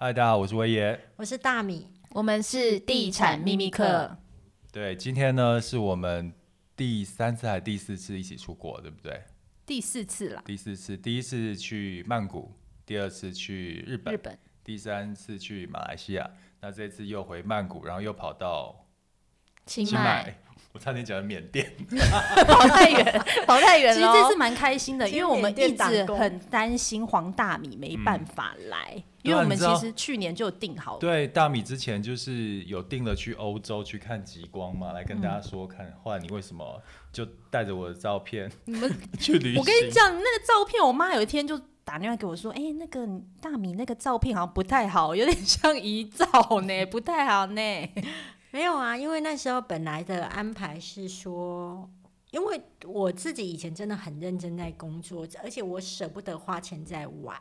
嗨，大家好，我是威爷，我是大米，我们是地产秘密客。对，今天呢是我们第三次还是第四次一起出国，对不对？第四次了。第四次，第一次去曼谷，第二次去日本，日本，第三次去马来西亚。那这次又回曼谷，然后又跑到清迈。我差点讲缅甸，跑太远，跑太远了。其实这次蛮开心的，因为我们一直很担心黄大米没办法来，嗯、因为我们其实去年就有订好了。对，大米之前就是有定了去欧洲去看极光嘛，来跟大家说看。后来你为什么就带着我的照片你们 去旅行？我跟你讲，那个照片，我妈有一天就打电话给我说：“哎、欸，那个大米那个照片好像不太好，有点像遗照呢，不太好呢。”没有啊，因为那时候本来的安排是说，因为我自己以前真的很认真在工作，而且我舍不得花钱在玩，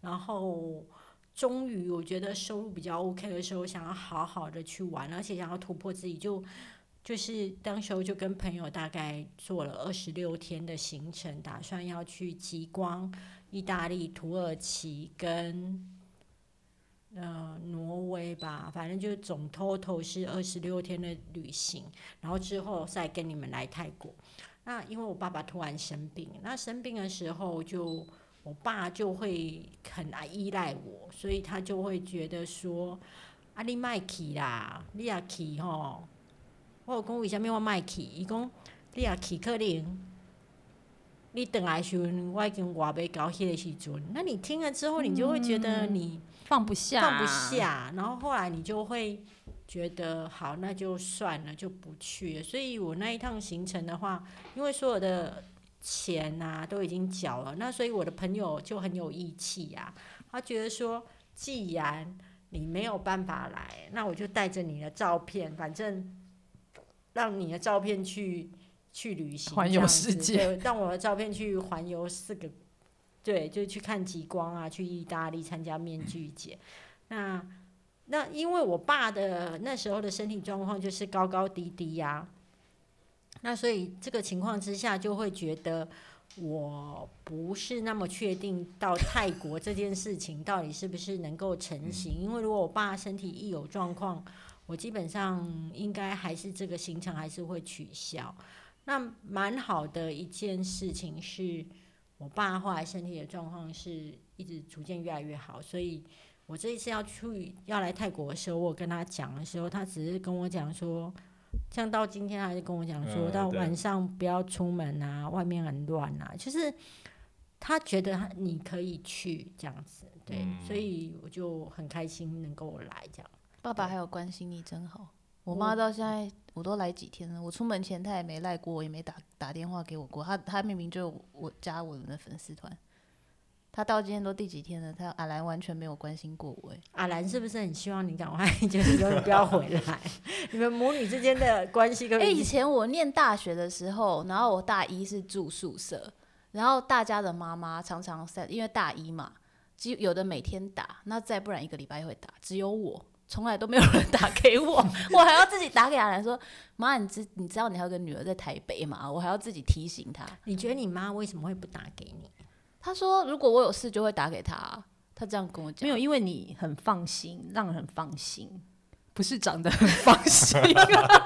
然后终于我觉得收入比较 OK 的时候，想要好好的去玩，而且想要突破自己，就就是当时候就跟朋友大概做了二十六天的行程，打算要去极光、意大利、土耳其跟。呃，挪威吧，反正就总 total 是二十六天的旅行，然后之后再跟你们来泰国。那因为我爸爸突然生病，那生病的时候就我爸就会很依赖我，所以他就会觉得说：“啊，你卖去啦，你也去吼。”我有讲为什么我卖去？伊讲你也去可能。你等来时阵，我已经话袂到迄个时阵。那你听了之后，你就会觉得你放不下，放不下。然后后来你就会觉得，好，那就算了，就不去了。所以我那一趟行程的话，因为所有的钱啊都已经缴了，那所以我的朋友就很有义气呀。他觉得说，既然你没有办法来，那我就带着你的照片，反正让你的照片去。去旅行，环游世界，让我的照片去环游四个，对，就去看极光啊，去意大利参加面具节。那那因为我爸的那时候的身体状况就是高高低低呀、啊，那所以这个情况之下就会觉得我不是那么确定到泰国这件事情到底是不是能够成型。因为如果我爸身体一有状况，我基本上应该还是这个行程还是会取消。那蛮好的一件事情是，我爸后来身体的状况是一直逐渐越来越好，所以我这一次要去要来泰国的时候，我跟他讲的时候，他只是跟我讲说，像到今天还是跟我讲说到晚上不要出门啊，外面很乱啊，就是他觉得你可以去这样子，对，所以我就很开心能够来这样。爸爸还有关心你真好。我妈到现在我都来几天了，我出门前他也没赖过，也没打打电话给我过。他他明明就我加我们的粉丝团，他到今天都第几天了，他阿兰完全没有关心过我。阿兰是不是很希望你赶快 就是说你不要回来？你们母女之间的关系跟……哎、欸，以前我念大学的时候，然后我大一是住宿舍，然后大家的妈妈常常在，因为大一嘛，只有的每天打，那再不然一个礼拜会打，只有我。从来都没有人打给我，我还要自己打给阿兰说：“妈，你知你知道你还有个女儿在台北吗？”我还要自己提醒她。你觉得你妈为什么会不打给你？她说：“如果我有事就会打给她。”她这样跟我讲。没有，因为你很放心，让人很放心，不是长得很放心。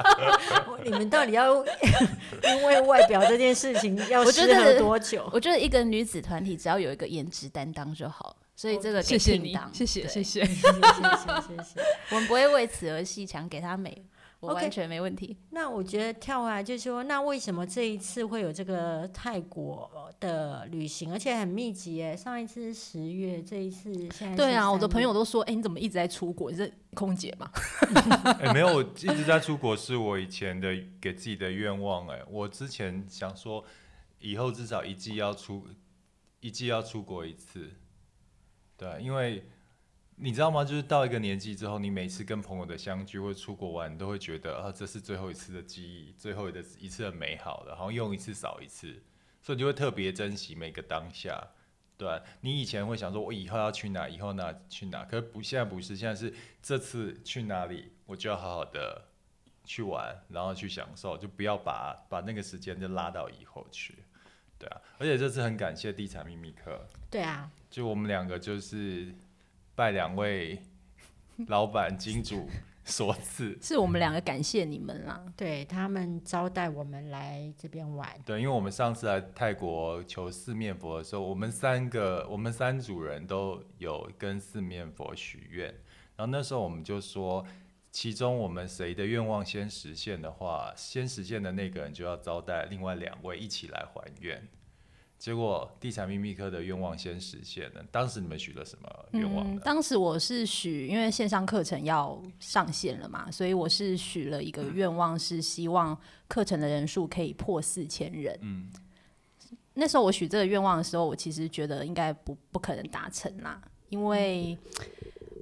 你们到底要 因为外表这件事情要适合多久？我觉得一个女子团体只要有一个颜值担当就好。所以这个谢谢你，谢谢谢谢 谢谢谢谢，我们不会为此而戏强，给他美，我完全没问题。Okay, 那我觉得跳回来就是说，那为什么这一次会有这个泰国的旅行，而且很密集？哎，上一次是十月，这一次现在对啊，我的朋友都说，哎、欸，你怎么一直在出国？你是空姐吗？哎、欸，没有，我一直在出国，是我以前的给自己的愿望。哎，我之前想说，以后至少一季要出，一季要出国一次。对，因为你知道吗？就是到一个年纪之后，你每次跟朋友的相聚或者出国玩，你都会觉得啊，这是最后一次的记忆，最后的一次的美好的，好像用一次少一次，所以你就会特别珍惜每个当下。对，你以前会想说，我以后要去哪，以后哪去哪，可是不，现在不是，现在是这次去哪里，我就要好好的去玩，然后去享受，就不要把把那个时间就拉到以后去。对啊，而且这次很感谢地产秘密课。对啊。就我们两个就是拜两位老板金主所赐，是我们两个感谢你们啦，对他们招待我们来这边玩。对，因为我们上次来泰国求四面佛的时候，我们三个，我们三组人都有跟四面佛许愿，然后那时候我们就说，其中我们谁的愿望先实现的话，先实现的那个人就要招待另外两位一起来还愿。结果地产秘密课的愿望先实现了。当时你们许了什么愿望？嗯，当时我是许，因为线上课程要上线了嘛，所以我是许了一个愿望，是希望课程的人数可以破四千人。嗯，那时候我许这个愿望的时候，我其实觉得应该不不可能达成啦，因为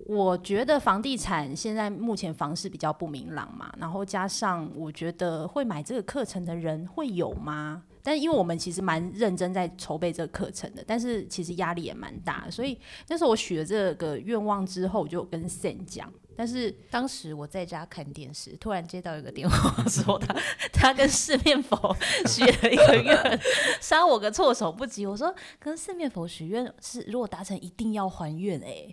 我觉得房地产现在目前房市比较不明朗嘛，然后加上我觉得会买这个课程的人会有吗？但因为我们其实蛮认真在筹备这个课程的，但是其实压力也蛮大，所以那时候我许了这个愿望之后，我就跟 Sam 讲。但是当时我在家看电视，突然接到一个电话，说他 他跟四面佛许了一个愿，杀我个措手不及。我说跟四面佛许愿是如果达成一定要还愿哎、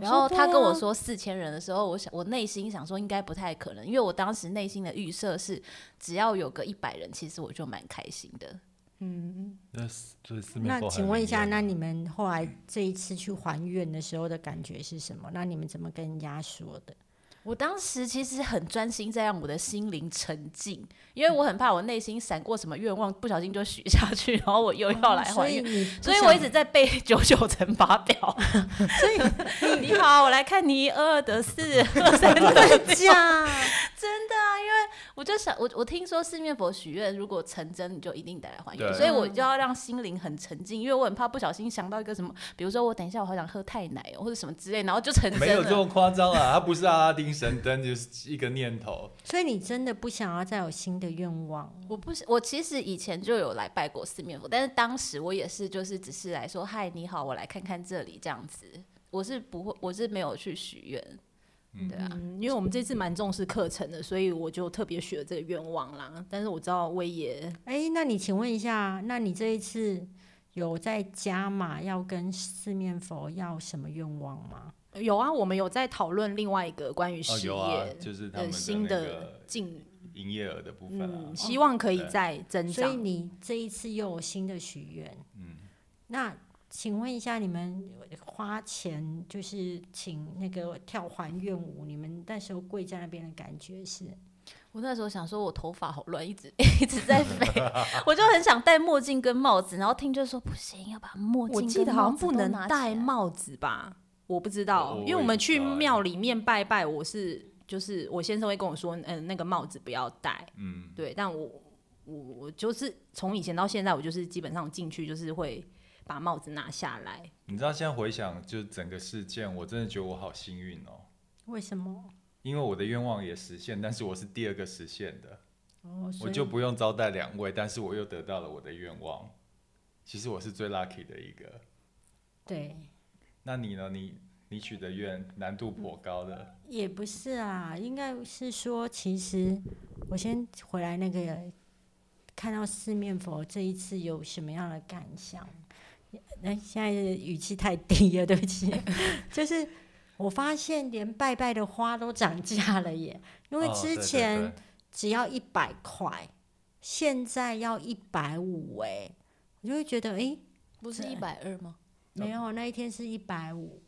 然后他跟我说四千人的时候，我想我内心想说应该不太可能，因为我当时内心的预设是只要有个一百人，其实我就蛮开心的。嗯，那那请问一下，那你们后来这一次去还愿的时候的感觉是什么？那你们怎么跟人家说的？我当时其实很专心在让我的心灵沉静，因为我很怕我内心闪过什么愿望，不小心就许下去，然后我又要来还愿，哦，所以，所以我一直在背九九乘法表。所以你好，我来看你一二得四，二三得加，真的啊，因为我就想，我我听说四面佛许愿如果成真，你就一定得来还愿，所以我就要让心灵很沉静，因为我很怕不小心想到一个什么，比如说我等一下我好想喝太奶哦或者什么之类，然后就成真了。没有这么夸张啊，他不是阿拉丁。神灯就是一个念头，所以你真的不想要再有新的愿望？我不是，我其实以前就有来拜过四面佛，但是当时我也是，就是只是来说嗨，你好，我来看看这里这样子。我是不会，我是没有去许愿，嗯、对啊，因为我们这次蛮重视课程的，所以我就特别许了这个愿望啦。但是我知道威爷，哎、欸，那你请问一下，那你这一次有在加码要跟四面佛要什么愿望吗？有啊，我们有在讨论另外一个关于事业、哦啊，就是他们的新的进营业额的部分、啊嗯，希望可以再增长。所以你这一次又有新的许愿，嗯，那请问一下，你们花钱就是请那个跳还愿舞，你们那时候跪在那边的感觉是？我那时候想说，我头发好乱，一直 一直在飞，我就很想戴墨镜跟帽子，然后听就说不行，要把墨镜。我记得好像不能戴帽子吧。我不知道，因为我们去庙里面拜拜，我是就是我先生会跟我说，嗯，那个帽子不要戴，嗯，对，但我我我就是从以前到现在，我就是基本上进去就是会把帽子拿下来。你知道现在回想就整个事件，我真的觉得我好幸运哦。为什么？因为我的愿望也实现，但是我是第二个实现的，哦，我就不用招待两位，但是我又得到了我的愿望。其实我是最 lucky 的一个。对。那你呢？你你许的愿难度颇高的。也不是啊，应该是说，其实我先回来那个看到四面佛这一次有什么样的感想？那现在的语气太低了，对不起。就是我发现连拜拜的花都涨价了耶，因为之前只要一百块，现在要一百五哎，我就会觉得哎、欸，不是一百二吗？没有，那一天是一百五，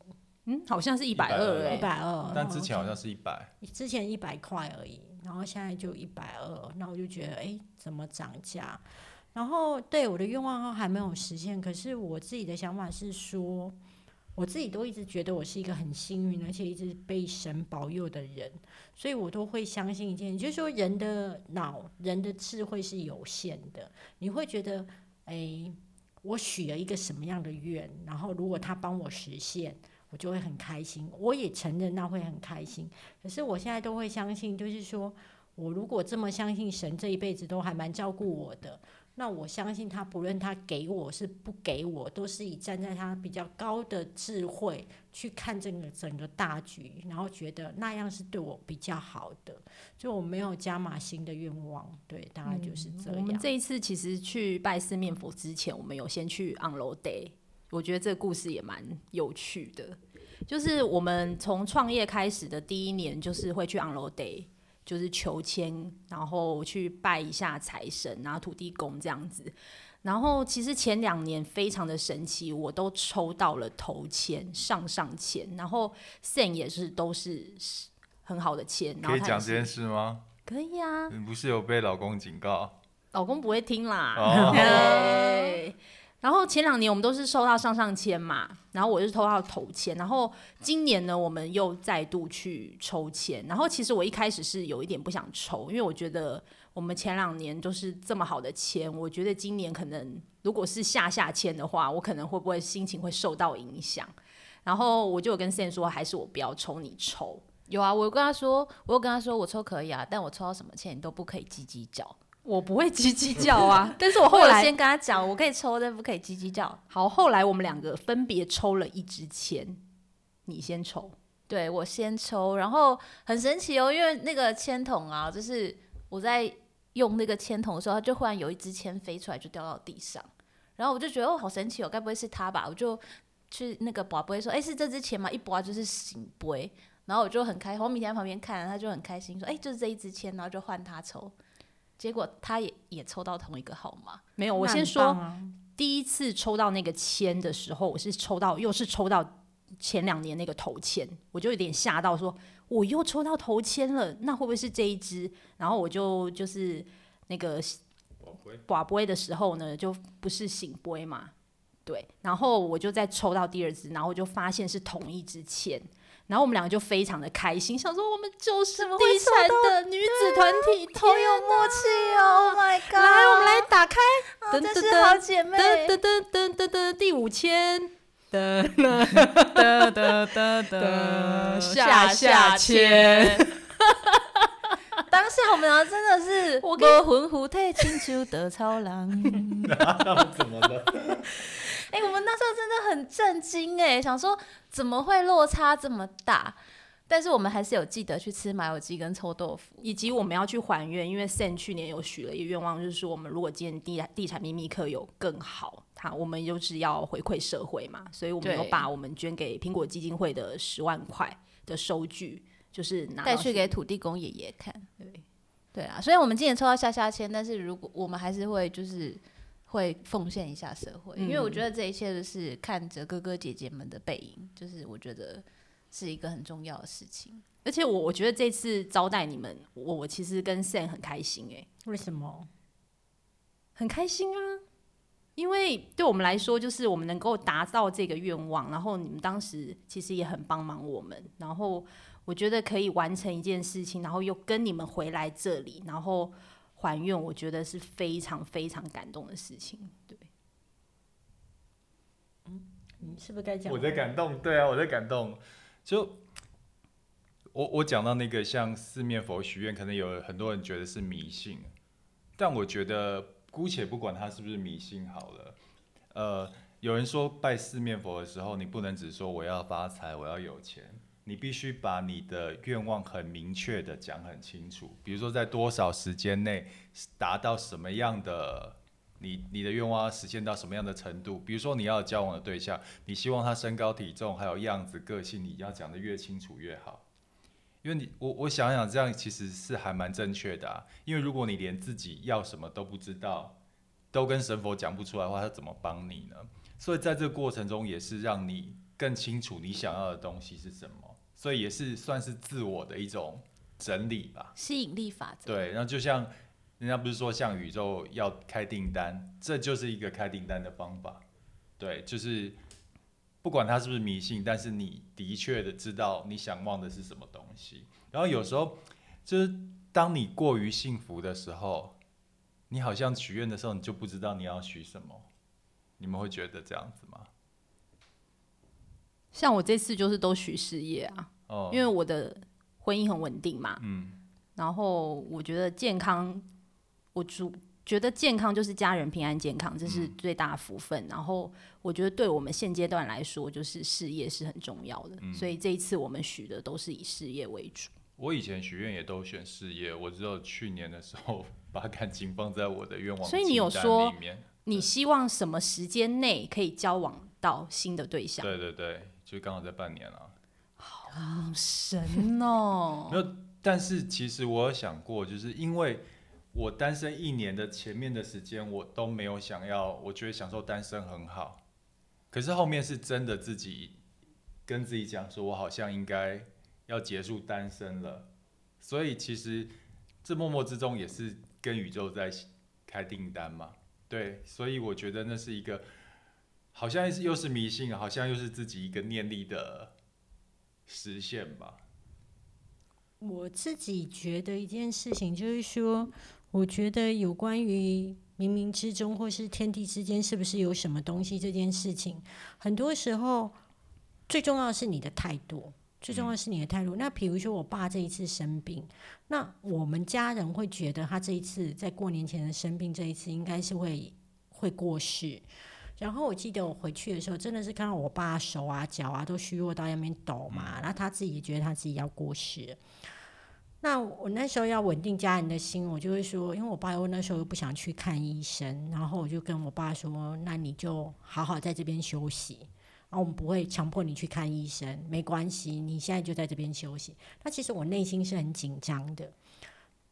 嗯，好像是一百二哎，一百二，但之前好像是一百，之前一百块而已，然后现在就一百二，那我就觉得，哎，怎么涨价？然后对我的愿望还没有实现，可是我自己的想法是说，我自己都一直觉得我是一个很幸运，而且一直被神保佑的人，所以我都会相信一件，就是说人的脑、人的智慧是有限的，你会觉得，哎。我许了一个什么样的愿，然后如果他帮我实现，我就会很开心。我也承认那会很开心。可是我现在都会相信，就是说我如果这么相信神，这一辈子都还蛮照顾我的。那我相信他，不论他给我是不给我，都是以站在他比较高的智慧去看这个整个大局，然后觉得那样是对我比较好的。就我没有加码新的愿望，对，大概就是这样。我们这一次其实去拜四面佛之前，我们有先去 on road day，我觉得这个故事也蛮有趣的。就是我们从创业开始的第一年，就是会去 on road day，就是求签，然后去拜一下财神，然后土地公这样子。然后其实前两年非常的神奇，我都抽到了头签，上上签，然后 Sam 也是都是很好的签。可以讲这件事吗？可以啊。你不是有被老公警告？老公不会听啦。Oh. 然后前两年我们都是收到上上签嘛，然后我是抽到头签，然后今年呢，我们又再度去抽签。然后其实我一开始是有一点不想抽，因为我觉得我们前两年都是这么好的签，我觉得今年可能如果是下下签的话，我可能会不会心情会受到影响。然后我就有跟 Sam 说，还是我不要抽，你抽。有啊，我跟他说，我有跟他说我抽可以啊，但我抽到什么签你都不可以叽叽叫。我不会叽叽 叫啊，但是我后来我先跟他讲，我可以抽，但不可以叽叽叫。好，后来我们两个分别抽了一支签，你先抽，对，我先抽，然后很神奇哦，因为那个签筒啊，就是我在用那个签筒的时候，它就忽然有一支签飞出来，就掉到地上，然后我就觉得哦，好神奇哦，该不会是他吧？我就去那个拔杯说，哎，是这支签吗？一拔就是醒杯，然后我就很开心，我米田在旁边看，他就很开心说，哎，就是这一支签，然后就换他抽。结果他也也抽到同一个号码，没有。我先说，第一次抽到那个签的时候，我是抽到又是抽到前两年那个头签，我就有点吓到，说我又抽到头签了，那会不会是这一支？然后我就就是那个寡杯的时候呢，就不是醒杯嘛，对。然后我就再抽到第二支，然后我就发现是同一支签。然后我们两个就非常的开心，想说我们就是地产的女子团体，好有默契哦！Oh my god！来，我们来打开，噔噔噔，好姐妹，噔噔噔噔噔噔，第五签，噔噔噔噔噔噔，下下签。当下我们俩真的是，我跟魂虎太清楚的超郎，怎么了？哎、欸，我们那时候真的很震惊哎，想说怎么会落差这么大？但是我们还是有记得去吃麻油鸡跟臭豆腐，以及我们要去还愿，因为 Sam 去年有许了一个愿望，就是说我们如果今年地地产秘密课有更好，他我们就是要回馈社会嘛，所以我们有把我们捐给苹果基金会的十万块的收据，就是拿带去给土地公爷爷看。对，对啊，所以我们今年抽到下下签，但是如果我们还是会就是。会奉献一下社会，因为我觉得这一切都是看着哥哥姐姐们的背影，就是我觉得是一个很重要的事情。而且我我觉得这次招待你们，我我其实跟 Sam 很开心哎、欸。为什么？很开心啊，因为对我们来说，就是我们能够达到这个愿望，然后你们当时其实也很帮忙我们，然后我觉得可以完成一件事情，然后又跟你们回来这里，然后。还愿，我觉得是非常非常感动的事情。对，嗯，你是不是该讲？我在感动，对啊，我在感动。就我我讲到那个像四面佛许愿，可能有很多人觉得是迷信，但我觉得姑且不管他是不是迷信好了。呃，有人说拜四面佛的时候，你不能只说我要发财，我要有钱。你必须把你的愿望很明确的讲很清楚，比如说在多少时间内达到什么样的，你你的愿望要实现到什么样的程度？比如说你要交往的对象，你希望他身高体重还有样子个性，你要讲得越清楚越好。因为你我我想想这样其实是还蛮正确的啊，因为如果你连自己要什么都不知道，都跟神佛讲不出来的话，他怎么帮你呢？所以在这个过程中也是让你更清楚你想要的东西是什么。所以也是算是自我的一种整理吧，吸引力法则。对，然后就像人家不是说像宇宙要开订单，这就是一个开订单的方法。对，就是不管他是不是迷信，但是你的确的知道你想望的是什么东西。然后有时候就是当你过于幸福的时候，你好像许愿的时候，你就不知道你要许什么。你们会觉得这样子吗？像我这次就是都许事业啊，哦，因为我的婚姻很稳定嘛，嗯，然后我觉得健康，我主觉得健康就是家人平安健康，这是最大福分。嗯，然后我觉得对我们现阶段来说，就是事业是很重要的，嗯，所以这一次我们许的都是以事业为主。我以前许愿也都选事业，我只有去年的时候 把感情放在我的愿望，所以你有说你希望什么时间内可以交往到新的对象？对对对。就刚好在半年了，好神哦！没有，但是其实我有想过，就是因为我单身一年的前面的时间，我都没有想要，我觉得享受单身很好。可是后面是真的自己跟自己讲说，我好像应该要结束单身了。所以其实这默默之中也是跟宇宙在开订单嘛。对，所以我觉得那是一个，好像又是迷信，好像又是自己一个念力的实现吧。我自己觉得一件事情就是说，我觉得有关于。冥冥之中，或是天地之间，是不是有什么东西？这件事情，很多时候最重要的是你的态度，最重要的是你的态度。那比如说，我爸这一次生病，那我们家人会觉得他这一次在过年前的生病，这一次应该是会会过世。然后我记得我回去的时候，真的是看到我爸手啊、脚啊都虚弱到那边抖嘛，然后他自己也觉得他自己要过世。那我那时候要稳定家人的心，我就会说，因为我爸又那时候又不想去看医生，然后我就跟我爸说，那你就好好在这边休息，然后我们不会强迫你去看医生，没关系，你现在就在这边休息。那其实我内心是很紧张的，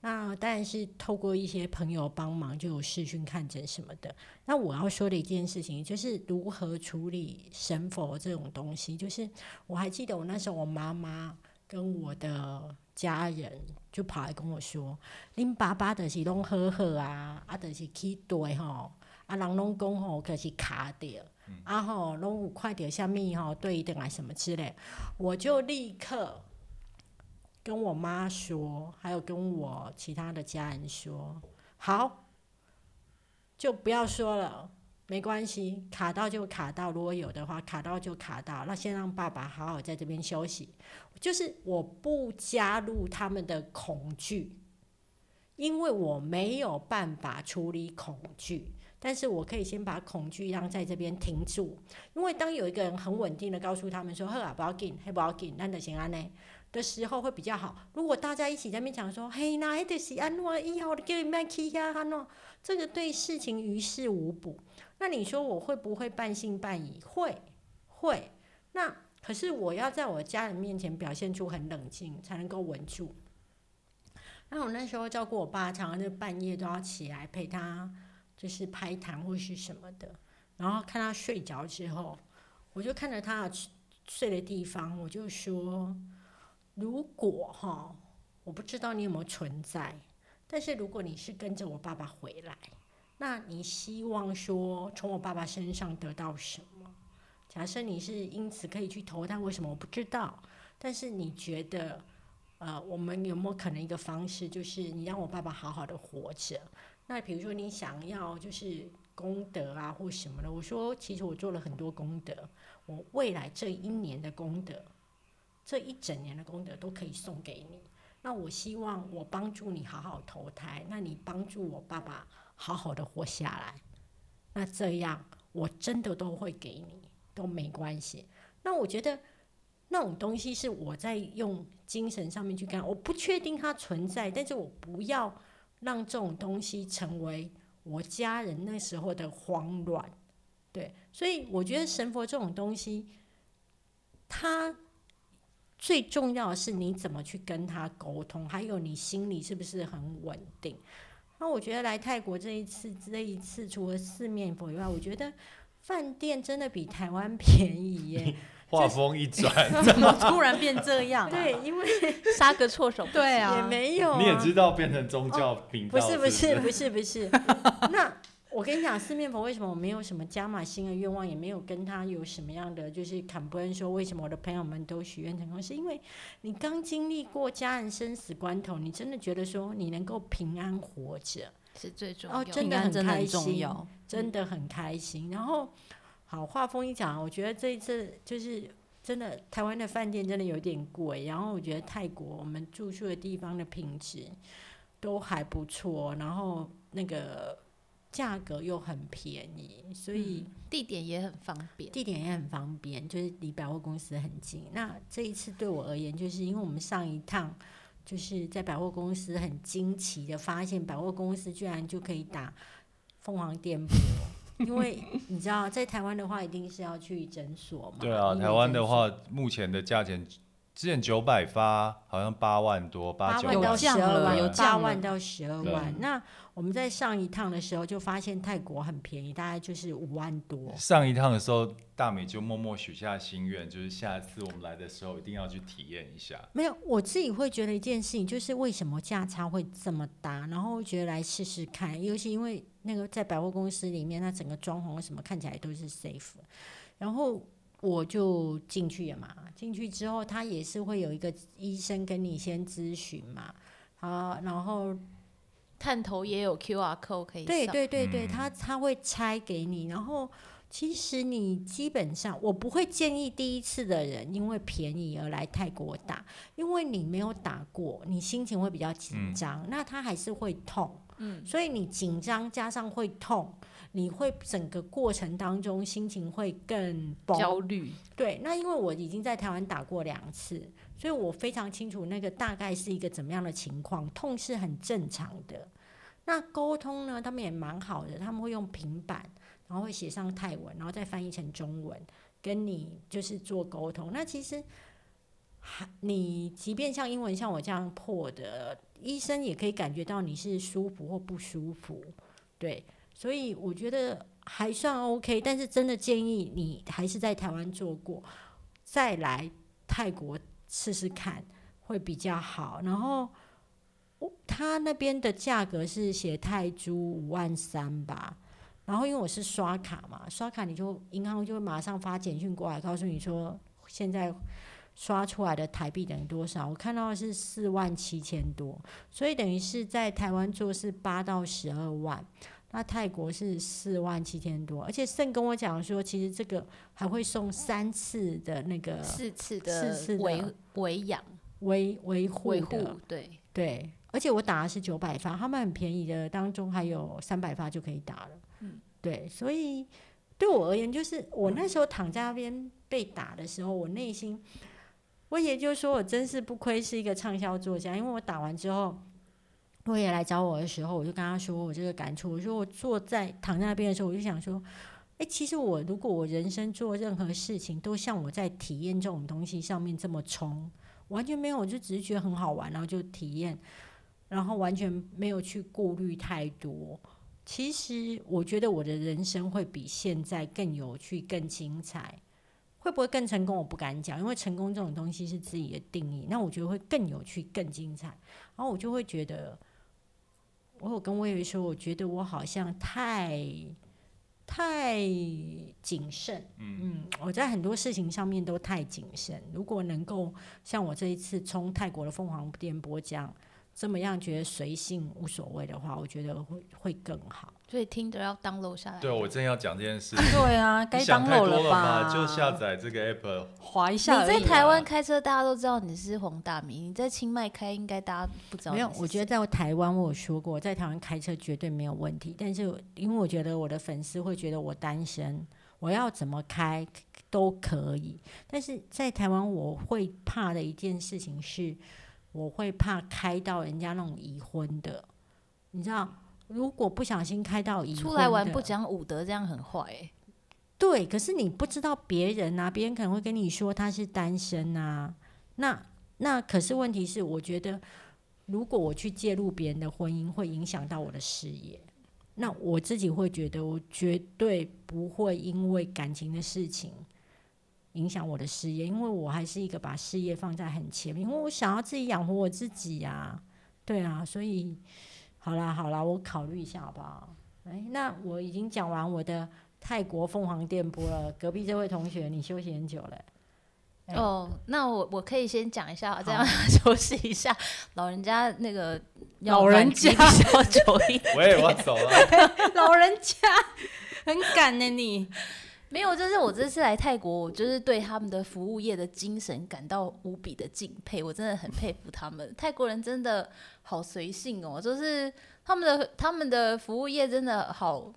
那当然是透过一些朋友帮忙，就有视讯看诊什么的。那我要说的一件事情，就是如何处理神佛这种东西，就是我还记得我那时候我妈妈跟我的。家人就跑来跟我说：“恁爸爸就是拢好好啊，啊，就是去对吼，啊，人拢讲吼，可是卡掉，嗯、啊吼，拢有快点下面吼，对等啊什么之类。”我就立刻跟我妈说，还有跟我其他的家人说：“好，就不要说了。”没关系，卡到就卡到。如果有的话，卡到就卡到。那先让爸爸好好在这边休息。就是我不加入他们的恐惧，因为我没有办法处理恐惧。但是我可以先把恐惧让在这边停住。因为当有一个人很稳定的告诉他们说：“呵啊，不要紧，嘿，不要紧，那就先安呢。”的时候会比较好。如果大家一起在面讲说：“嘿，那还得是安诺以后的叫你们去呀，安诺。”这个对事情于事无补。那你说我会不会半信半疑？会，会。那可是我要在我家人面前表现出很冷静，才能够稳住。那我那时候照顾我爸，常常就半夜都要起来陪他，就是拍痰或是什么的。然后看他睡着之后，我就看着他睡的地方，我就说：如果哈，我不知道你有没有存在，但是如果你是跟着我爸爸回来。那你希望说从我爸爸身上得到什么？假设你是因此可以去投胎，为什么我不知道？但是你觉得，呃，我们有没有可能一个方式，就是你让我爸爸好好的活着？那比如说你想要就是功德啊或什么的，我说其实我做了很多功德，我未来这一年的功德，这一整年的功德都可以送给你。那我希望我帮助你好好投胎，那你帮助我爸爸。好好的活下来，那这样我真的都会给你，都没关系。那我觉得那种东西是我在用精神上面去干，我不确定它存在，但是我不要让这种东西成为我家人那时候的慌乱。对，所以我觉得神佛这种东西，它最重要的是你怎么去跟他沟通，还有你心里是不是很稳定。那我觉得来泰国这一次，这一次除了四面佛以外，我觉得饭店真的比台湾 便宜耶。画风一转，怎么突然变这样啊？对，因为杀个措手不及。对啊，也没有啊。你也知道变成宗教频道。哦，不是不是不是不是。那。我跟你讲，四面佛为什么我没有什么加码新的愿望，也没有跟他有什么样的就是 complain 说为什么我的朋友们都许愿成功，是因为你刚经历过家人生死关头，你真的觉得说你能够平安活着是最重要，哦，真的很开心，真的很开心。然后，好，话锋一讲，我觉得这一次就是真的，台湾的饭店真的有点贵，然后我觉得泰国我们住宿的地方的品质都还不错，然后那个。价格又很便宜，所以、嗯、地点也很方便。地点也很方便，就是离百货公司很近。那这一次对我而言，就是因为我们上一趟就是在百货公司很惊奇的发现，百货公司居然就可以打凤凰电波。因为你知道，在台湾的话，一定是要去诊所嘛。对啊，台湾的话，目前的价钱之前九百发好像八万多，八九万到十二万，有八万到十二万。那我们在上一趟的时候就发现泰国很便宜，大概就是五万多。上一趟的时候，大美就默默许下心愿，就是下一次我们来的时候一定要去体验一下。没有，我自己会觉得一件事情，就是为什么价差会这么大，然后觉得来试试看，尤其因为那个在百货公司里面，它整个装潢什么看起来都是 safe，然后。我就进去了嘛，进去之后，他也是会有一个医生跟你先咨询嘛，啊，然后探头也有 QR code 可以。对对对对，他他会拆给你，然后其实你基本上，我不会建议第一次的人因为便宜而来泰国打，因为你没有打过，你心情会比较紧张，那他还是会痛，嗯，所以你紧张加上会痛。你会整个过程当中心情会更焦虑，对。那因为我已经在台湾打过两次，所以我非常清楚那个大概是一个怎么样的情况，痛是很正常的。那沟通呢，他们也蛮好的，他们会用平板，然后会写上泰文，然后再翻译成中文，跟你就是做沟通。那其实还，你即便像英文像我这样破的，医生也可以感觉到你是舒服或不舒服，对。所以我觉得还算 OK，但是真的建议你还是在台湾做过，再来泰国试试看会比较好。然后他那边的价格是写泰铢五万三吧，然后因为我是刷卡嘛，刷卡你就银行就会马上发简讯过来告诉你说现在刷出来的台币等于多少。我看到的是四万七千多，所以等于是在台湾做是八到十二万。那泰国是四万七千多，而且盛跟我讲说，其实这个还会送三次的那个四次的维维养维维护护，对对，而且我打的是九百发，他们很便宜的，当中还有三百发就可以打了，嗯，对，所以对我而言，就是我那时候躺在那边被打的时候，我内心，我也就说我真是不愧是一个畅销作家，因为我打完之后。我也来找我的时候，我就跟他说我这个感触。我说我坐在躺在那边的时候，我就想说，哎，其实我如果我人生做任何事情，都像我在体验这种东西上面这么冲，完全没有，我就只是觉得很好玩，然后就体验，然后完全没有去顾虑太多。其实我觉得我的人生会比现在更有趣、更精彩。会不会更成功？我不敢讲，因为成功这种东西是自己的定义。那我觉得会更有趣、更精彩。然后我就会觉得。我有跟魏巍说，我觉得我好像太太谨慎，嗯，嗯，我在很多事情上面都太谨慎。如果能够像我这一次冲泰国的凤凰电波这样这么样，觉得随性无所谓的话，我觉得会会更好。所以听着要 download 下来。对，我正要讲这件事。对啊，该 download 了吧？就下载这个 app，滑一下。你在台湾开车，大家都知道你是黄大明；你在清迈开，应该大家不知道。没有，我觉得在台湾，我有说过，在台湾开车绝对没有问题。但是因为我觉得我的粉丝会觉得我单身，我要怎么开都可以。但是在台湾，我会怕的一件事情是，我会怕开到人家那种已婚的，你知道。如果不小心开到一出来玩不讲武德，这样很坏欸。对，可是你不知道别人啊，别人可能会跟你说他是单身啊。那那可是问题是，我觉得如果我去介入别人的婚姻，会影响到我的事业。那我自己会觉得，我绝对不会因为感情的事情影响我的事业，因为我还是一个把事业放在很前面，因为我想要自己养活我自己啊。对啊，所以。好啦好啦，我考虑一下好不好？哎，那我已经讲完我的泰国凤凰电波了。隔壁这位同学，你休息很久了。哦，那我我可以先讲一下，这样 休息一下。老人家那个老人家比较久一点。我也我走了。老人家很赶呢，你。没有，就是我这次来泰国，我就是对他们的服务业的精神感到无比的敬佩，我真的很佩服他们。泰国人真的好随性哦，就是他们的他们的服务业真的好，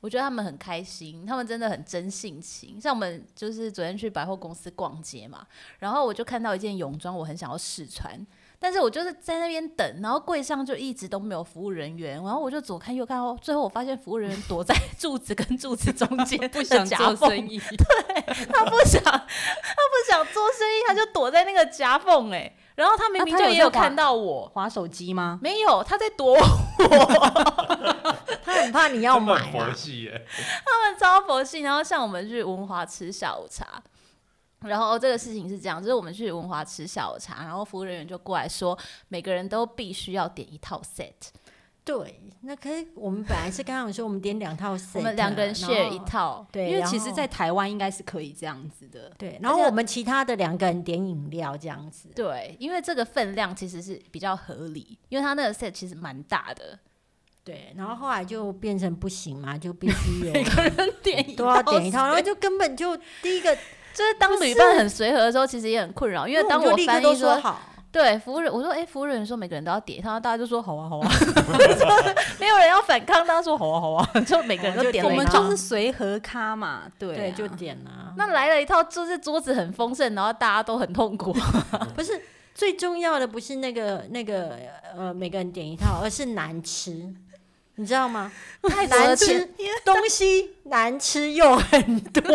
我觉得他们很开心，他们真的很真性情。像我们就是昨天去百货公司逛街嘛，然后我就看到一件泳装，我很想要试穿。但是我就是在那边等，然后柜上就一直都没有服务人员，然后我就左看右看，哦最后我发现服务人员躲在 柱子跟柱子中间，不想做生意。对，他不想，他不想做生意，他就躲在那个夹缝哎。然后他明明就也有看到我滑手机吗？没有，他在躲我。他很怕你要买啊。佛系耶，他们超佛系。然后像我们去文华吃下午茶，然后这个事情是这样，就是我们去文华吃下午茶，然后服务人员就过来说，每个人都必须要点一套 set。对，那可是我们本来是刚刚说我们点两套 set，我们两个人 share 一套。对，因为其实，在台湾应该是可以这样子的。对，然后我们其他的两个人点饮料这样子。对，因为这个分量其实是比较合理，因为他那个 set 其实蛮大的。对，然后后来就变成不行嘛，就必须有每个人点一套，都要点一套，然后就根本就第一个就是当旅伴很随和的时候，其实也很困扰，因为当我翻译说好。对服务人，我说哎，服务人员说每个人都要点，他大家就说好啊好啊，没有人要反抗，大家说好啊好啊，就每个人都点了。我们就是随和咖嘛，对、啊、对，就点了。那来了一套，就是桌子很丰盛，然后大家都很痛苦。不是最重要的，不是那个那个呃，每个人点一套，而是难吃。你知道吗？太难吃，东西难吃又很多，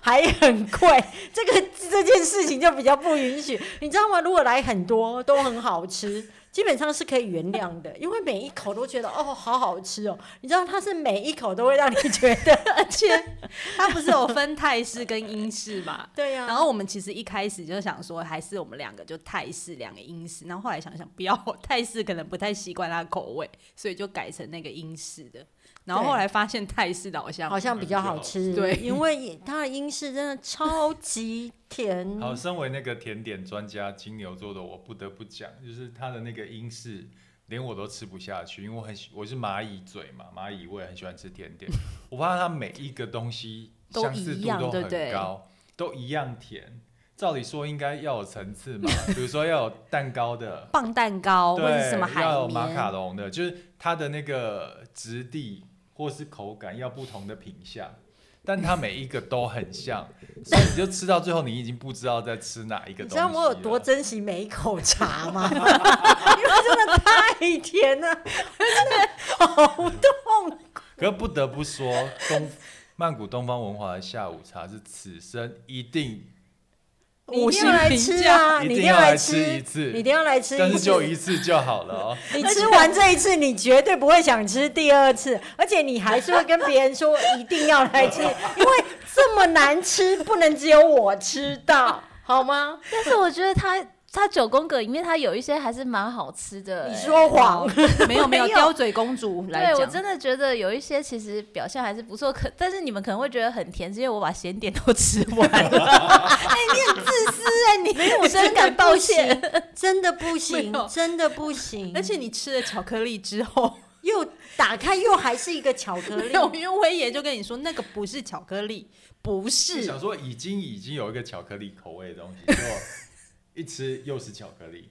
还很贵，这个这件事情就比较不允许。你知道吗？如果来很多都很好吃。基本上是可以原谅的，因为每一口都觉得哦，好好吃哦。你知道它是每一口都会让你觉得，而且 它不是有分泰式跟英式嘛？对呀、啊。然后我们其实一开始就想说，还是我们两个就泰式，两个英式。然后后来想想，不要泰式可能不太习惯它的口味，所以就改成那个英式的。然后后来发现泰式的好像好像比较好吃，对，因为它的英式真的超级甜。好，身为那个甜点专家金牛座的我，不得不讲，就是它的那个英式，连我都吃不下去，因为我很喜，我是蚂蚁嘴嘛，蚂蚁我也很喜欢吃甜点。我发现它每一个东西相似度都很高，都一样甜。照理说应该要有层次嘛，比如说要有蛋糕的 棒蛋糕，或者什么海绵，要有马卡龙的，就是它的那个质地。或是口感要不同的品相，但它每一个都很像，所以你就吃到最后，你已经不知道在吃哪一个东西。你知道我有多珍惜每一口茶吗？因为真的太甜了，真的好痛。可不得不说，东曼谷东方文华的下午茶是此生一定。你一定要来吃啊！你一定要来吃一次，你一定要来吃一次，但是就一次就好了哦。你吃完这一次，你绝对不会想吃第二次，而且你还是会跟别人说一定要来吃，因为这么难吃，不能只有我吃到，好吗？但是我觉得他。它九宫格里面，它有一些还是蛮好吃的。你说谎？没有没有，刁嘴公主来讲。对，我真的觉得有一些其实表现还是不错，可 但是你们可能会觉得很甜，是因为我把咸点都吃完了。哎，你很自私哎，你没有，我深感抱歉，真的不行，真的不行。而且你吃了巧克力之后，又打开又还是一个巧克力。因为威爷就跟你说，那个不是巧克力，不是。想说已经已经有一个巧克力口味的东西。一吃又是巧克力，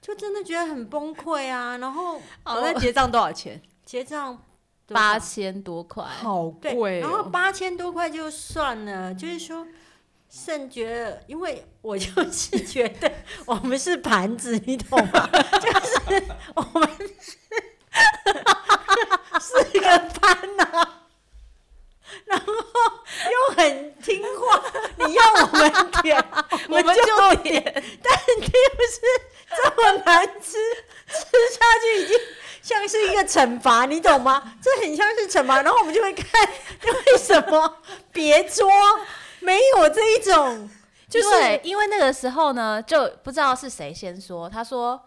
就真的觉得很崩溃啊！然后，好，那结账多少钱？结账八千多块，好贵。然后八千多块就算了，就是说，甚觉得，因为我就是觉得我们是盘子，你懂吗？就是我们是，是一个 盘呐、啊。然后又很听话，你要我们点，我们就点。但是就是这么难吃，吃下去已经像是一个惩罚，你懂吗？这很像是惩罚。然后我们就会看，为什么别桌没有这一种？就是，因为那个时候呢，就不知道是谁先说，他说。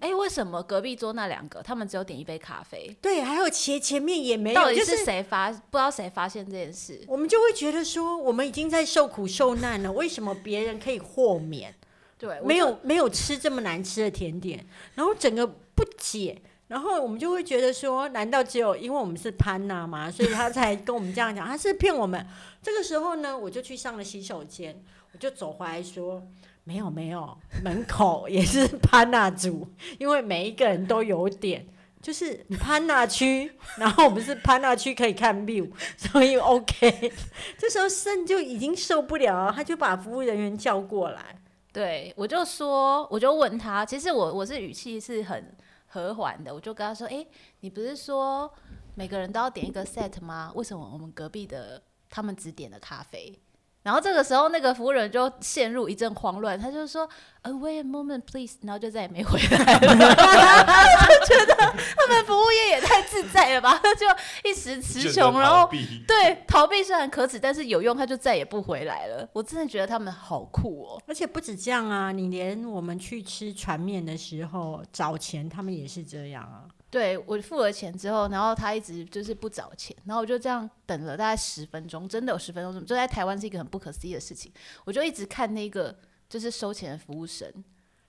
哎、欸，为什么隔壁桌那两个他们只有点一杯咖啡？对，还有前前面也没有，到底是谁发？就是、不知道谁发现这件事，我们就会觉得说，我们已经在受苦受难了，为什么别人可以豁免？对，没有没有吃这么难吃的甜点，然后整个不解，然后我们就会觉得说，难道只有因为我们是潘娜吗？所以他才跟我们这样讲，他是骗我们。这个时候呢，我就去上了洗手间，我就走回来说。没有没有，门口也是潘娜组，因为每一个人都有点，就是潘娜区，然后我们是潘娜区可以看 view，所以 OK。这时候肾就已经受不了了，他就把服务人员叫过来，对，我就说，我就问他，其实我我是语气是很和缓的，我就跟他说，哎，你不是说每个人都要点一个 set 吗？为什么我们隔壁的他们只点了咖啡？然后这个时候，那个服务人就陷入一阵慌乱，他就说：“Uh, wait a moment, please。”然后就再也没回来了。就觉得他们服务业也太自在了吧？他 就一时词穷，然后对逃避虽然可耻，但是有用，他就再也不回来了。我真的觉得他们好酷哦！而且不止这样啊，你连我们去吃船面的时候找钱，他们也是这样啊。对，我付了钱之后，然后他一直就是不找钱，然后我就这样等了大概十分钟，真的有十分钟，就在台湾是一个很不可思议的事情。我就一直看那个就是收钱的服务生，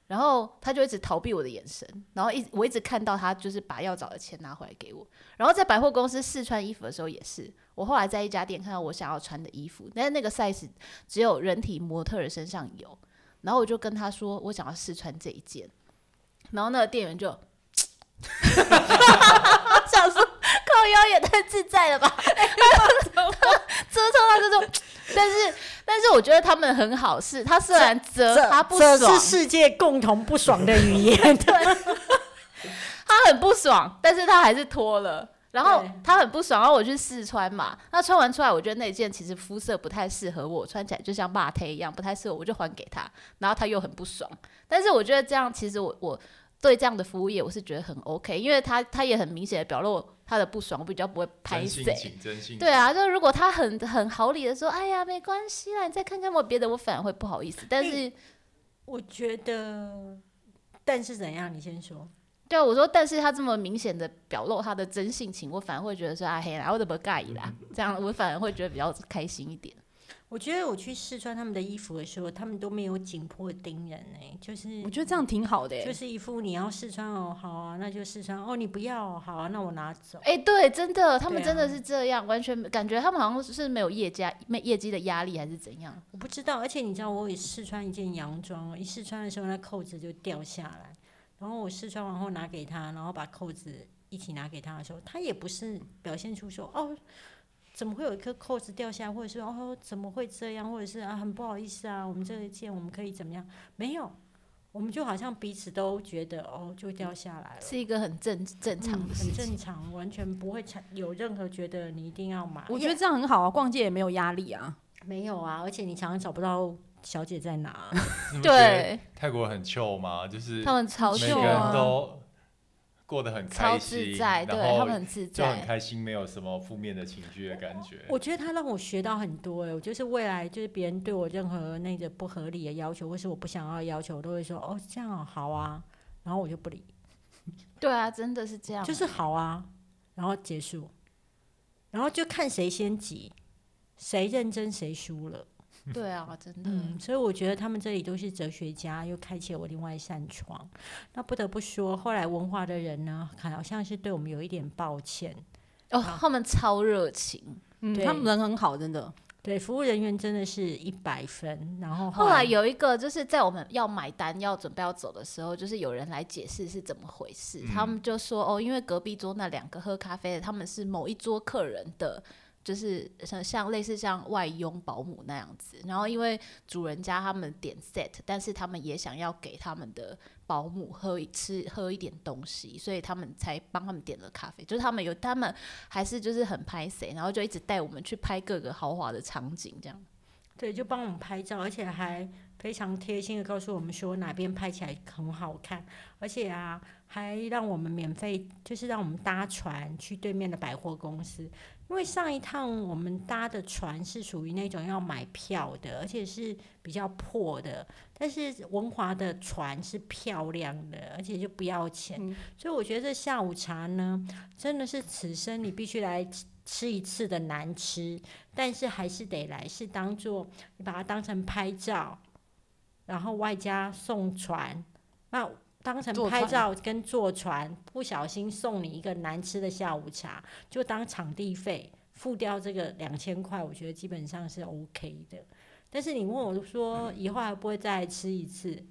然后他就一直逃避我的眼神，然后一我一直看到他就是把要找的钱拿回来给我。然后在百货公司试穿衣服的时候也是，我后来在一家店看到我想要穿的衣服，但是那个 size 只有人体模特的身上有，然后我就跟他说我想要试穿这一件，然后那个店员就。哈哈哈哈哈！想说靠腰也太自在了吧？遮穿他这种，但是但是我觉得他们很好，是他虽然折，他不爽，是世界共同不爽的语言。对，他很不爽，但是他还是脱了。然后他很不爽，然后我去试穿嘛。那穿完出来，我觉得那件其实肤色不太适合我，穿起来就像骂胎一样，不太适合我，我就还给他。然后他又很不爽，但是我觉得这样其实我我。对这样的服务业，我是觉得很 OK，因为他他也很明显的表露他的不爽，我比较不会拍谁。对啊，就如果他很很好理的说，哎呀，没关系啦，你再看看我别的，我反而会不好意思。但是我觉得，但是怎样？你先说。对啊，我说，但是他这么明显的表露他的真性情，我反而会觉得说，啊嘿啦，我怎么介意啦？这样我反而会觉得比较开心一点。我觉得我去试穿他们的衣服的时候，他们都没有紧迫盯人哎、欸，就是我觉得这样挺好的、欸，就是一副你要试穿哦，好啊，那就试穿哦，你不要好啊，那我拿走。哎、欸，对，真的，他们真的是这样，啊、完全感觉他们好像是没有业绩、没业绩的压力还是怎样，我不知道。而且你知道，我也试穿一件洋装，一试穿的时候，那扣子就掉下来，然后我试穿完后拿给他，然后把扣子一起拿给他的时候，他也不是表现出说哦。怎么会有一颗扣子掉下来，或者是哦怎么会这样，或者是啊很不好意思啊，我们这一件我们可以怎么样？没有，我们就好像彼此都觉得哦就掉下来了，是一个很正正常的事情，嗯，很正常，完全不会产有任何觉得你一定要买。我觉得这样很好啊，逛街也没有压力啊，没有啊，而且你常常找不到小姐在哪。对，泰国很 chill 吗？就是他们超 chill 啊。过得很开心，然后他们很自在，就很开心，没有什么负面的情绪的感觉。我觉得他让我学到很多哎，我就是未来就是别人对我任何那个不合理的要求，或是我不想要的要求，我都会说哦这样好啊，然后我就不理。对啊，真的是这样，就是好啊，然后结束，然后就看谁先急，谁认真谁输了。对啊，真的。嗯，所以我觉得他们这里都是哲学家，又开启了我另外一扇窗。那不得不说，后来文化的人呢，好像是对我们有一点抱歉。哦，他们超热情，嗯，他们人很好，真的。对，服务人员真的是一百分。然后后来，后来有一个，就是在我们要买单、要准备要走的时候，就是有人来解释是怎么回事。嗯，他们就说：“哦，因为隔壁桌那两个喝咖啡的，他们是某一桌客人的。”就是像像类似像外佣保姆那样子，然后因为主人家他们点 set，但是他们也想要给他们的保姆喝一吃喝一点东西，所以他们才帮他们点了咖啡。就是他们有他们还是就是很拍谁，然后就一直带我们去拍各个豪华的场景，这样。对，就帮我们拍照，而且还非常贴心的告诉我们说哪边拍起来很好看，而且啊还让我们免费，就是让我们搭船去对面的百货公司。因为上一趟我们搭的船是属于那种要买票的，而且是比较破的。但是文华的船是漂亮的，而且就不要钱。嗯、所以我觉得这下午茶呢，真的是此生你必须来吃一次的难吃，但是还是得来，是当做你把它当成拍照，然后外加送船。那当成拍照跟坐船，不小心送你一个难吃的下午茶，就当场地费付掉这个两千块，我觉得基本上是 OK 的。但是你问我说以后还不会再吃一次，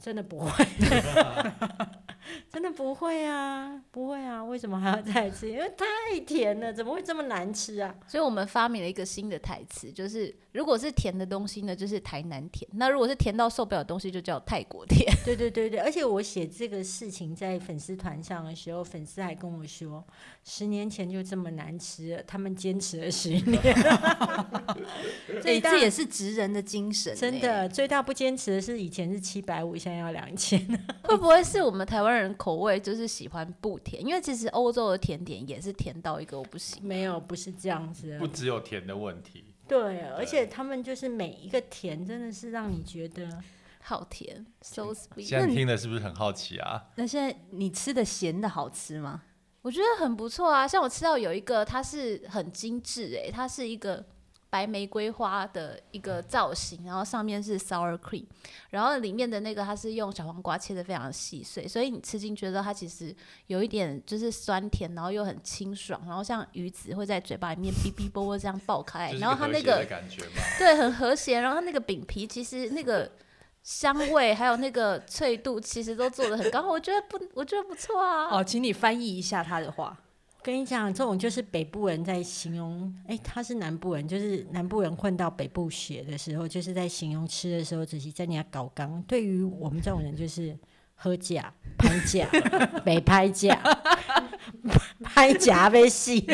真的不会。真的不会啊，不会啊，为什么还要再吃？因为太甜了，怎么会这么难吃啊？所以我们发明了一个新的台词，就是如果是甜的东西呢，就是台南甜；那如果是甜到受不了的东西，就叫泰国甜。对对对对，而且我写这个事情在粉丝团上的时候，粉丝还跟我说，十年前就这么难吃，他们坚持了十年。这这也是职人的精神，真的。最大不坚持的是以前是七百五，现在要两千。会不会是我们台湾人口味就是喜欢不甜？因为其实欧洲的甜点也是甜到一个我不行。没有，不是这样子。不只有甜的问题。对，而且他们就是每一个甜，真的是让你觉得好甜，so sweet。现在听的是不是很好奇啊？那现在你吃的咸的好吃吗？我觉得很不错啊。像我吃到有一个，它是很精致诶，它是一个。白玫瑰花的一个造型，然后上面是 sour cream，然后里面的那个它是用小黄瓜切的非常细碎，所以你吃进去的时候，它其实有一点就是酸甜，然后又很清爽，然后像鱼子会在嘴巴里面哔哔啵啵这样爆开，然后它那个对很和谐，然后它那个饼皮其实那个香味还有那个脆度其实都做的很高，我觉得不，我觉得不错啊。哦，请你翻译一下他的话。跟你讲，这种就是北部人在形容，哎、他是南部人，就是南部人混到北部血的时候，就是在形容吃的时候，只是在人家搞刚。对于我们这种人，就是喝假、拍假、没拍假、拍假被戏。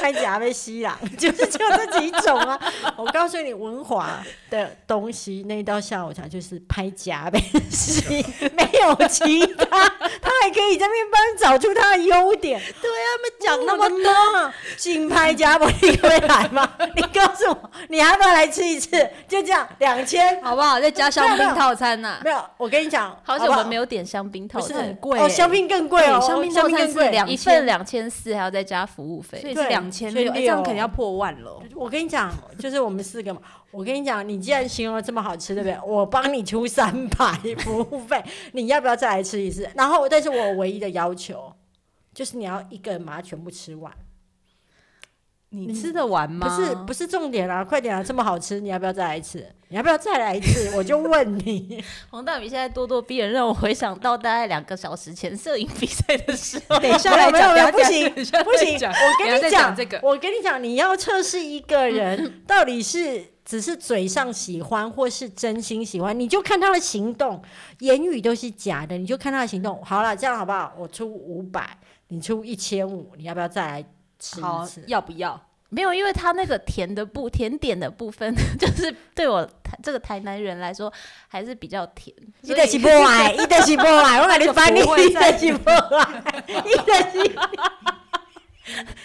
拍假被吸氧，就是 就这几种啊！我告诉你，文华的东西那一道下午茶就是拍夹被吸，没有其他，他还可以在那边帮你找出他的优点。对啊，讲那么多，净拍假不你会来吗？你告诉我，你要不要来吃一次？就这样，两千好不好？再加香槟套餐呐？没有，我跟你讲，好久我们没有点香槟套餐，是很贵哦，香槟更贵哦，香槟套餐是两一份两千四，还要再加服务费，所以是两千六。这样肯定要破万了。我跟你讲，就是我们四个嘛。我跟你讲，你既然形容的这么好吃，对不对？我帮你出三百服务费，你要不要再来吃一次？然后，但是我唯一的要求就是你要一个人把它全部吃完。你吃得完吗？不是，不是重点啊！快点啊！这么好吃，你要不要再来一次？你要不要再来一次？我就 问你，黄大米现在咄咄逼人，让我回想到大概两个小时前摄影比赛的时候。等一下来讲，不行不行，我跟你讲这个，我跟你讲，你要测试一个人到底是只是嘴上喜欢，或是真心喜欢，你就看他的行动，言语都是假的，你就看他的行动。好了，这样好不好？我出五百，你出一千五，你要不要再来？吃一次，要不要？没有，因为他那个甜的部甜点的部分，就是对我台这个台南人来说还是比较甜。一点是 不来，一点是不来，我感觉翻译一点是不来，一点是。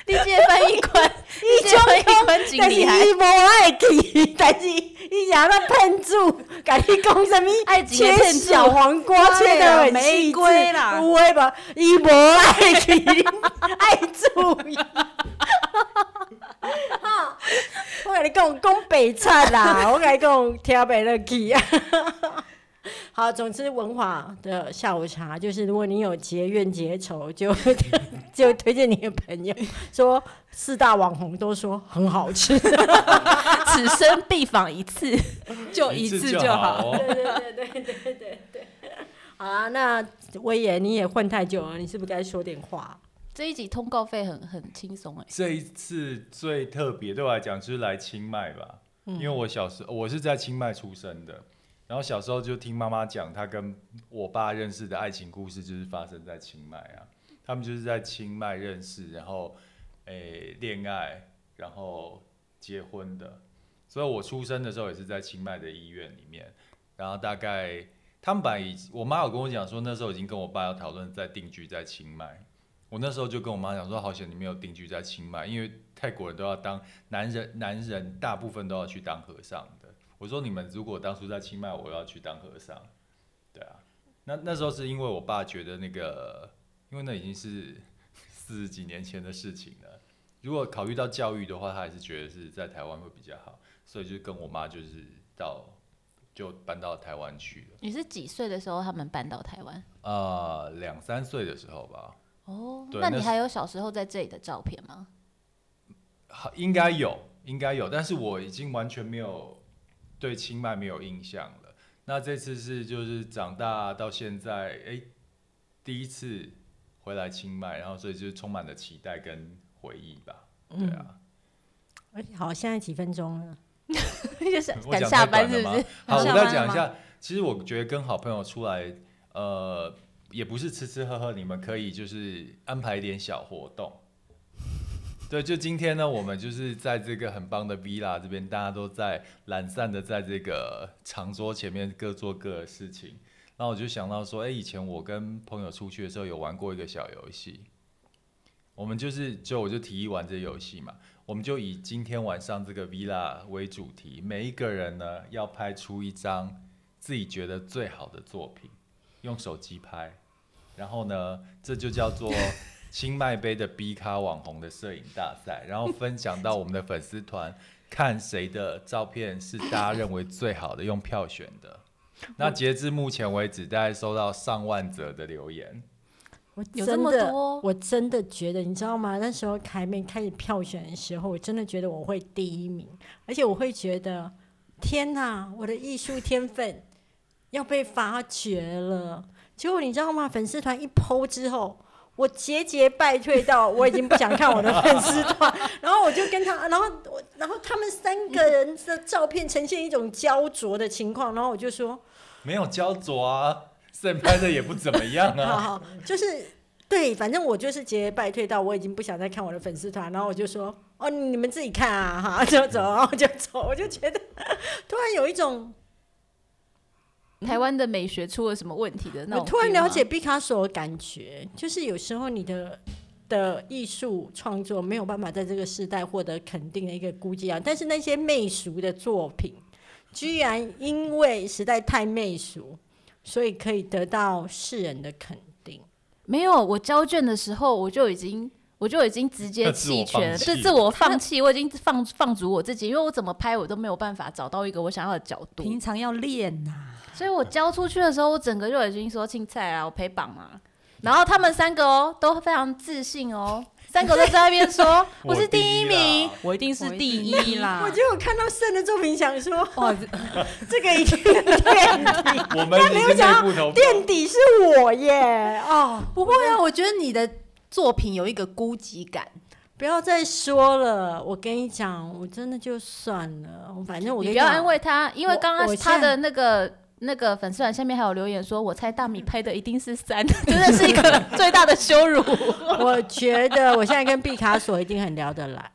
你这翻译官，你这翻译官真厉害。伊无爱去，但是伊想要骗住，跟你讲什么？切小黄瓜，切的很玫瑰啦，不会吧？伊无爱去，爱注意。哈，我跟你讲，讲北菜啦，我跟你讲，挑北乐去啊。好，总之文华的下午茶就是，如果你有结怨结仇，就就推荐你的朋友，说四大网红都说很好吃，此生必访一次，就一次就好。对对对对对对对。好啊，那威爷你也混太久了，你是不是该说点话？这一集通告费很很轻松哎。这一次最特别对我来讲就是来清迈吧，嗯、因为我小时候我是在清迈出生的。然后小时候就听妈妈讲，她跟我爸认识的爱情故事，就是发生在清迈啊。他们就是在清迈认识，然后诶恋爱，然后结婚的。所以我出生的时候也是在清迈的医院里面。然后大概他们本来我妈有跟我讲说，那时候已经跟我爸要讨论在定居在清迈。我那时候就跟我妈讲说，好险你没有定居在清迈，因为泰国人都要当男人，男人大部分都要去当和尚的。我说你们如果当初在清迈，我要去当和尚，对啊，那那时候是因为我爸觉得那个，因为那已经是 四十几年前的事情了。如果考虑到教育的话，他还是觉得是在台湾会比较好，所以就跟我妈就是到就搬到台湾去了。你是几岁的时候他们搬到台湾？啊、呃，两三岁的时候吧。哦，那你还有小时候在这里的照片吗？好，应该有，应该有，但是我已经完全没有。对清迈没有印象了。那这次是就是长大到现在，哎，第一次回来清迈，然后所以就充满了期待跟回忆吧。对啊。哎、嗯，好，现在几分钟了？就是赶下班是不是？好，我再讲一下。其实我觉得跟好朋友出来，呃，也不是吃吃喝喝，你们可以就是安排一点小活动。对，就今天呢，我们就是在这个很棒的 villa 这边，大家都在懒散的在这个长桌前面各做各的事情。那我就想到说，哎，以前我跟朋友出去的时候有玩过一个小游戏。我们就是就我就提议玩这个游戏嘛，我们就以今天晚上这个 villa 为主题，每一个人呢要拍出一张自己觉得最好的作品，用手机拍。然后呢，这就叫做。清迈杯的 B 咖网红的摄影大赛，然后分享到我们的粉丝团，看谁的照片是大家认为最好的，用票选的。那截至目前为止，大概收到上万则的留言。我真的，我真的觉得，你知道吗？那时候还没开始票选的时候，我真的觉得我会第一名，而且我会觉得，天哪，我的艺术天分要被发掘了。结果你知道吗？粉丝团一 PO 之后。我节节败退到我已经不想看我的粉丝团，然后我就跟他，然后我，然后他们三个人的照片呈现一种焦灼的情况，然后我就说没有焦灼啊，现拍的也不怎么样啊。好好，就是对，反正我就是节节败退到我已经不想再看我的粉丝团，然后我就说哦，你们自己看啊，哈，就走，然后就走，我就觉得突然有一种。台湾的美学出了什么问题的那种？我突然了解毕卡索的感觉，就是有时候你的的艺术创作没有办法在这个时代获得肯定的一个估计啊。但是那些媚俗的作品，居然因为实在太媚俗，所以可以得到世人的肯定。没有，我交卷的时候我就已经。我就已经直接 弃权，是自我放弃。我已经放放逐我自己，因为我怎么拍我都没有办法找到一个我想要的角度。平常要练呐、啊，所以我交出去的时候，我整个就已经说青菜啊，我陪榜嘛。然后他们三个哦都非常自信哦，三个都在那边说 我是第一名，我一定是第一啦。我就有看到胜的作品，想说哇，这个一定垫底。我们没有想到垫底是我耶哦，不会啊，我觉得你的。作品有一个孤寂感，不要再说了。我跟你讲，我真的就算了。反正我你不要安慰他，因为刚刚他的那个那个粉丝团下面还有留言说：“我猜大米拍的一定是三，真的是一个最大的羞辱。”我觉得我现在跟毕卡索一定很聊得来，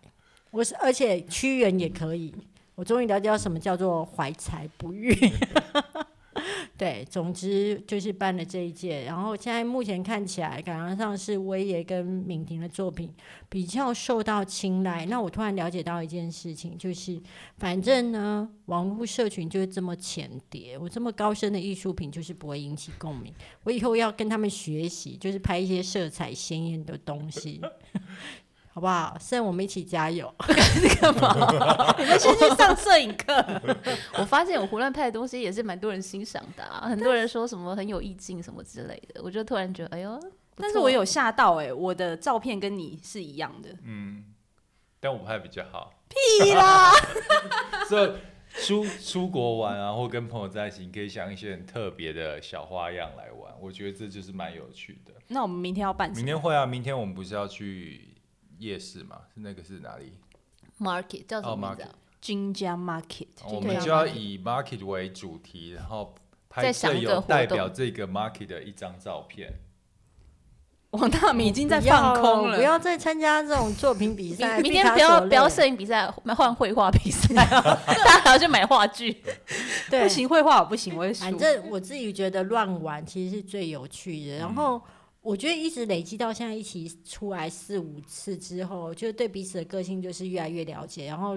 我是而且屈原也可以。我终于了解到什么叫做怀才不遇。对，总之就是办了这一届，然后现在目前看起来，感觉上是威爷跟敏婷的作品比较受到青睐。那我突然了解到一件事情，就是反正呢，网络社群就是这么浅碟，我这么高深的艺术品就是不会引起共鸣。我以后要跟他们学习，就是拍一些色彩鲜艳的东西。好不好？现在我们一起加油！干嘛？你们先去上摄影课。我发现我胡乱拍的东西也是蛮多人欣赏的啊，很多人说什么很有意境什么之类的，我就突然觉得，哎呦！但是我有吓到哎、欸，我的照片跟你是一样的。嗯，但我拍比较好。屁啦！所以出出国玩啊，或跟朋友在一起，你可以想一些很特别的小花样来玩，我觉得这就是蛮有趣的。那我们明天要办什么？明天会啊，明天我们不是要去。夜市嘛，是那个是哪里？Market 叫什么名字？Jinja Market。我们就要以 Market 为主题，然后拍最有代表这个 Market 的一张照片。王大米已经在放空了，不要再参加这种作品比赛。明天不要不要摄影比赛，换绘画比赛，大家还要去买画具。对，不行，绘画我不行，我也反正我自己觉得乱玩其实是最有趣的，然后。我觉得一直累积到现在一起出来四五次之后，就对彼此的个性就是越来越了解，然后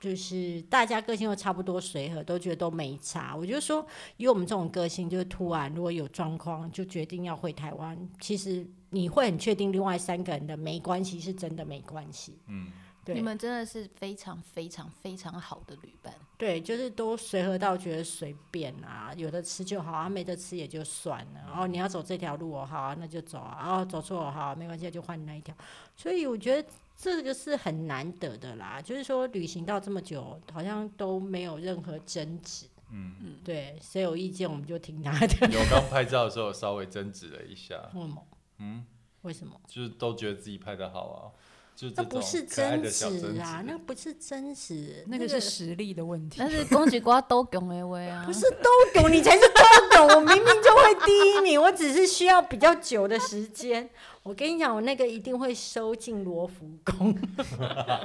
就是大家个性又差不多随和，都觉得都没差。我就说，以我们这种个性，就是突然如果有状况，就决定要回台湾，其实你会很确定另外三个人的没关系是真的没关系。嗯。对你们真的是非常非常非常好的旅伴，对，就是都随和到觉得随便啊，有的吃就好啊，没得吃也就算了。然后你要走这条路哦，好啊，那就走啊。然后走错了，好，没关系，就换那一条。所以我觉得这个是很难得的啦，就是说旅行到这么久，好像都没有任何争执。嗯嗯，对，谁有意见我们就听他的。有刚拍照的时候稍微争执了一下，为什么？嗯，为什么？就是都觉得自己拍的好啊，就那不是真实啊，那不是真实，那个是实力的问题。但是恭喜瓜都囧的喂啊，不是都懂，你才是都懂。我明明就会第一名，我只是需要比较久的时间。我跟你讲，我那个一定会收进罗浮宫。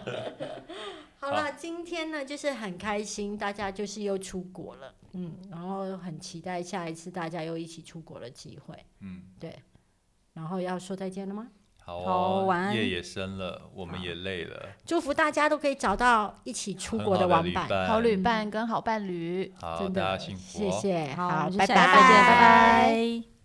好了，今天呢就是很开心，大家就是又出国了，嗯，然后很期待下一次大家又一起出国的机会，嗯，对。然后要说再见了吗？好晚安。夜也深了，我们也累了，祝福大家都可以找到一起出国的玩伴，好旅伴跟好伴侣。好，真的。大家幸福哦，谢谢，好，我好，们就拜再见，拜。拜。拜。